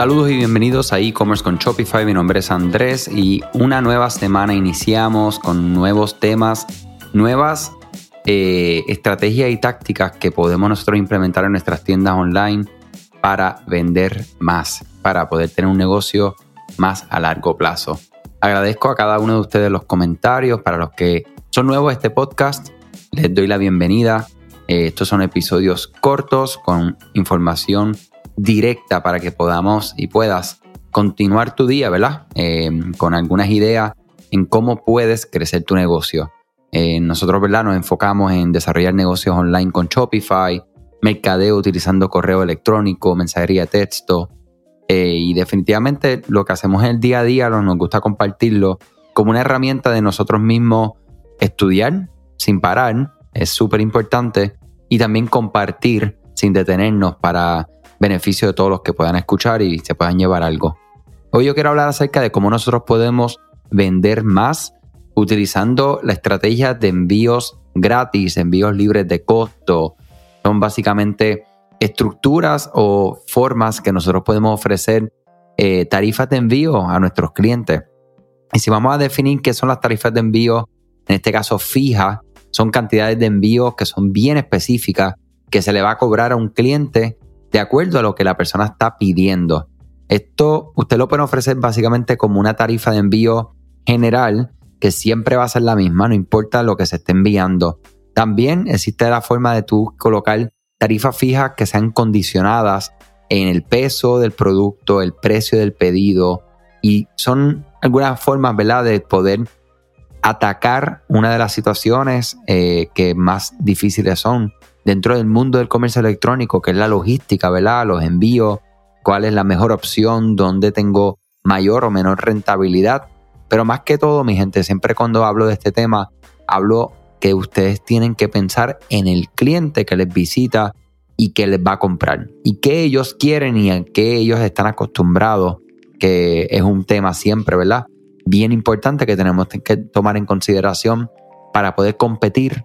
Saludos y bienvenidos a e-commerce con Shopify. Mi nombre es Andrés y una nueva semana iniciamos con nuevos temas, nuevas eh, estrategias y tácticas que podemos nosotros implementar en nuestras tiendas online para vender más, para poder tener un negocio más a largo plazo. Agradezco a cada uno de ustedes los comentarios. Para los que son nuevos este podcast, les doy la bienvenida. Eh, estos son episodios cortos con información directa para que podamos y puedas continuar tu día, ¿verdad? Eh, con algunas ideas en cómo puedes crecer tu negocio. Eh, nosotros, ¿verdad? Nos enfocamos en desarrollar negocios online con Shopify, mercadeo utilizando correo electrónico, mensajería de texto. Eh, y definitivamente lo que hacemos en el día a día nos gusta compartirlo como una herramienta de nosotros mismos estudiar sin parar, es súper importante, y también compartir sin detenernos para beneficio de todos los que puedan escuchar y se puedan llevar algo. Hoy yo quiero hablar acerca de cómo nosotros podemos vender más utilizando la estrategia de envíos gratis, envíos libres de costo. Son básicamente estructuras o formas que nosotros podemos ofrecer eh, tarifas de envío a nuestros clientes. Y si vamos a definir qué son las tarifas de envío, en este caso fija, son cantidades de envíos que son bien específicas que se le va a cobrar a un cliente de acuerdo a lo que la persona está pidiendo. Esto usted lo puede ofrecer básicamente como una tarifa de envío general que siempre va a ser la misma, no importa lo que se esté enviando. También existe la forma de tú colocar tarifas fijas que sean condicionadas en el peso del producto, el precio del pedido y son algunas formas, ¿verdad?, de poder atacar una de las situaciones eh, que más difíciles son dentro del mundo del comercio electrónico, que es la logística, ¿verdad? Los envíos, cuál es la mejor opción, dónde tengo mayor o menor rentabilidad. Pero más que todo, mi gente, siempre cuando hablo de este tema, hablo que ustedes tienen que pensar en el cliente que les visita y que les va a comprar. Y qué ellos quieren y a qué ellos están acostumbrados, que es un tema siempre, ¿verdad? Bien importante que tenemos que tomar en consideración para poder competir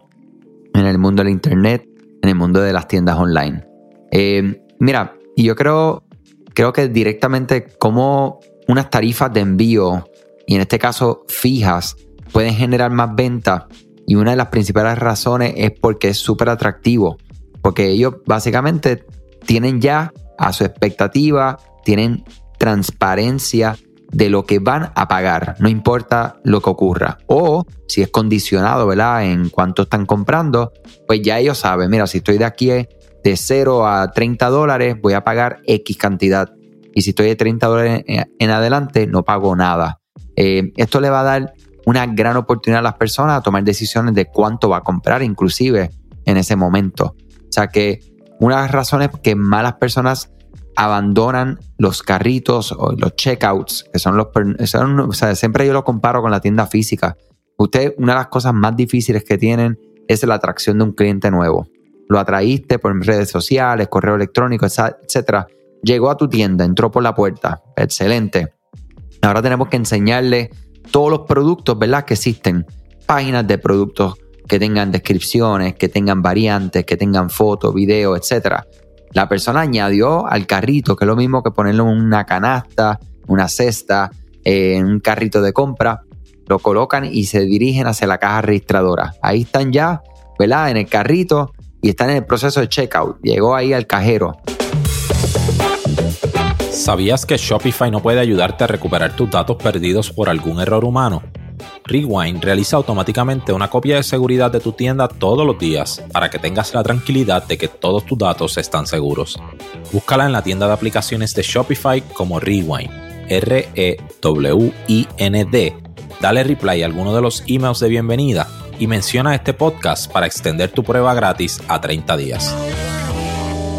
en el mundo del Internet en el mundo de las tiendas online. Eh, mira, yo creo, creo que directamente como unas tarifas de envío, y en este caso fijas, pueden generar más ventas. Y una de las principales razones es porque es súper atractivo. Porque ellos básicamente tienen ya a su expectativa, tienen transparencia de lo que van a pagar, no importa lo que ocurra. O si es condicionado, ¿verdad? En cuánto están comprando, pues ya ellos saben, mira, si estoy de aquí de 0 a 30 dólares, voy a pagar X cantidad. Y si estoy de 30 dólares en adelante, no pago nada. Eh, esto le va a dar una gran oportunidad a las personas a tomar decisiones de cuánto va a comprar, inclusive en ese momento. O sea que una de las razones que malas personas abandonan los carritos o los checkouts, que son los... siempre yo lo comparo con la tienda física. Usted, una de las cosas más difíciles que tienen es la atracción de un cliente nuevo. Lo atraíste por redes sociales, correo electrónico, etcétera. Llegó a tu tienda, entró por la puerta. Excelente. Ahora tenemos que enseñarle todos los productos, ¿verdad? Que existen. Páginas de productos que tengan descripciones, que tengan variantes, que tengan fotos, videos, etcétera. La persona añadió al carrito, que es lo mismo que ponerle una canasta, una cesta, en un carrito de compra, lo colocan y se dirigen hacia la caja registradora. Ahí están ya, ¿verdad? En el carrito y están en el proceso de checkout. Llegó ahí al cajero. ¿Sabías que Shopify no puede ayudarte a recuperar tus datos perdidos por algún error humano? Rewind realiza automáticamente una copia de seguridad de tu tienda todos los días para que tengas la tranquilidad de que todos tus datos están seguros. Búscala en la tienda de aplicaciones de Shopify como Rewind, R-E-W-I-N-D. Dale reply a alguno de los emails de bienvenida y menciona este podcast para extender tu prueba gratis a 30 días.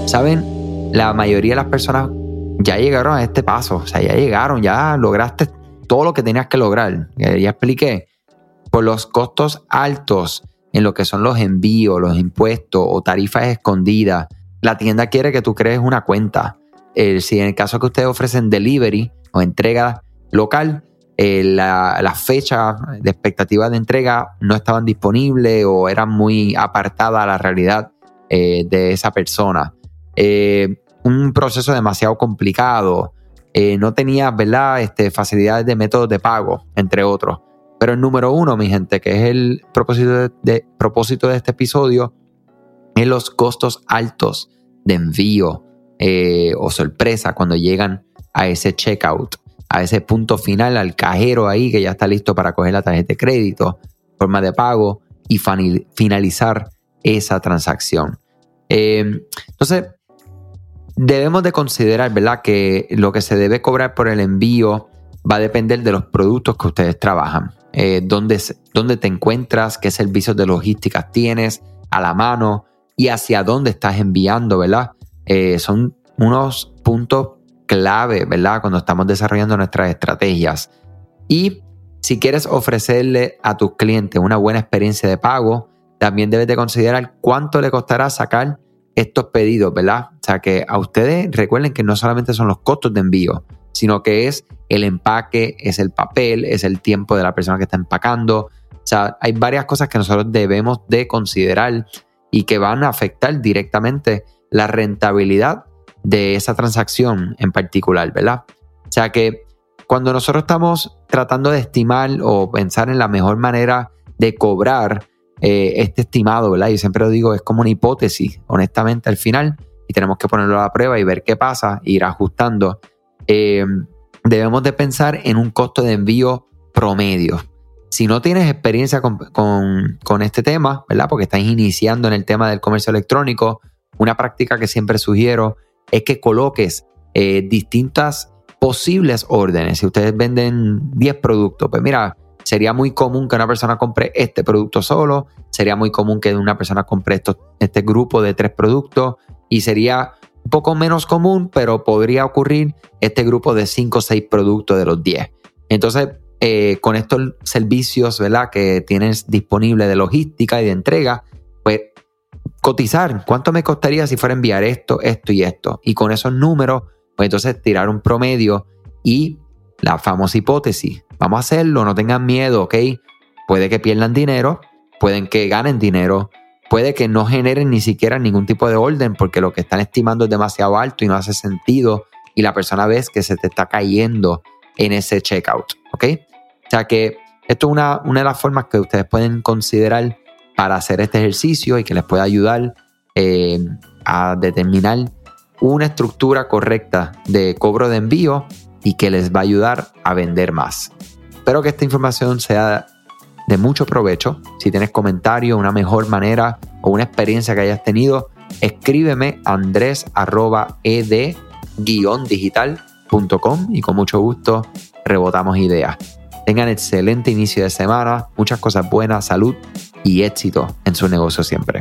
Saben, la mayoría de las personas ya llegaron a este paso, o sea, ya llegaron, ya lograste todo lo que tenías que lograr. Ya expliqué. Por los costos altos en lo que son los envíos, los impuestos o tarifas escondidas, la tienda quiere que tú crees una cuenta. Eh, si en el caso que ustedes ofrecen delivery o entrega local, eh, la, fecha de expectativa de entrega no estaban disponibles o eran muy apartadas a la realidad eh, de esa persona. un proceso demasiado complicado, eh, no tenía, ¿verdad? Este, facilidades de métodos de pago, entre otros. Pero el número uno, mi gente, que es el propósito de, propósito de este episodio, es los costos altos de envío eh, o sorpresa cuando llegan a ese checkout, a ese punto final, al cajero ahí que ya está listo para coger la tarjeta de crédito, forma de pago y finalizar esa transacción. Eh, entonces, debemos de considerar, ¿verdad?, que lo que se debe cobrar por el envío va a depender de los productos que ustedes trabajan. Eh, dónde, te encuentras, qué servicios de logística tienes a la mano y hacia dónde estás enviando, ¿verdad? Eh, son unos puntos clave, ¿verdad? Cuando estamos desarrollando nuestras estrategias. Y si quieres ofrecerle a tus clientes una buena experiencia de pago, también debes de considerar cuánto le costará sacar estos pedidos, ¿verdad? O sea que a ustedes recuerden que no solamente son los costos de envío, sino que es el empaque, es el papel, es el tiempo de la persona que está empacando. O sea, hay varias cosas que nosotros debemos de considerar y que van a afectar directamente la rentabilidad de esa transacción en particular, ¿verdad? O sea que cuando nosotros estamos tratando de estimar o pensar en la mejor manera de cobrar eh, este estimado, ¿verdad? Y siempre lo digo, es como una hipótesis, honestamente, al final, y tenemos que ponerlo a la prueba y ver qué pasa, ir ajustando. Eh, debemos de pensar en un costo de envío promedio. Si no tienes experiencia con, este tema, ¿verdad? Porque estás iniciando en el tema del comercio electrónico, una práctica que siempre sugiero es que coloques eh, distintas posibles órdenes. Si ustedes venden 10 productos, pues mira, sería muy común que una persona compre este producto solo, sería muy común que una persona compre este grupo de tres productos y sería un poco menos común, pero podría ocurrir este grupo de 5 o 6 productos de los 10. Entonces, eh, con estos servicios ¿verdad? que tienes disponibles de logística y de entrega, pues cotizar cuánto me costaría si fuera enviar esto, esto y esto. Y con esos números, pues entonces tirar un promedio y la famosa hipótesis. Vamos a hacerlo, no tengan miedo, ¿ok? Puede que pierdan dinero, pueden que ganen dinero, puede que no generen ni siquiera ningún tipo de orden porque lo que están estimando es demasiado alto y no hace sentido y la persona ve que se te está cayendo en ese checkout, ¿ok? O sea que esto es una, una de las formas que ustedes pueden considerar para hacer este ejercicio y que les pueda ayudar eh, a determinar una estructura correcta de cobro de envío y que les va a ayudar a vender más. Espero que esta información sea de mucho provecho. Si tienes comentarios, una mejor manera o una experiencia que hayas tenido, escríbeme andres.ed-digital.com y con mucho gusto rebotamos ideas. Tengan excelente inicio de semana, muchas cosas buenas, salud y éxito en su negocio siempre.